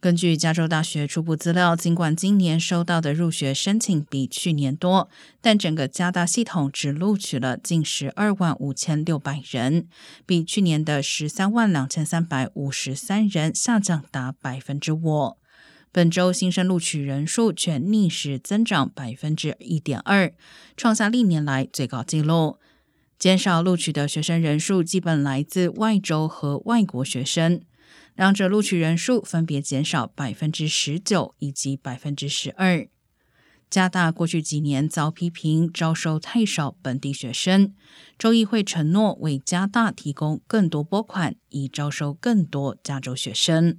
根据加州大学初步资料，尽管今年收到的入学申请比去年多，但整个加大系统只录取了近十二万五千六百人，比去年的十三万两千三百五十三人下降达百分之五。本周新生录取人数却逆势增长百分之一点二，创下历年来最高纪录。减少录取的学生人数基本来自外州和外国学生。两者录取人数分别减少百分之十九以及百分之十二。加大过去几年遭批评招收太少本地学生，州议会承诺为加大提供更多拨款，以招收更多加州学生。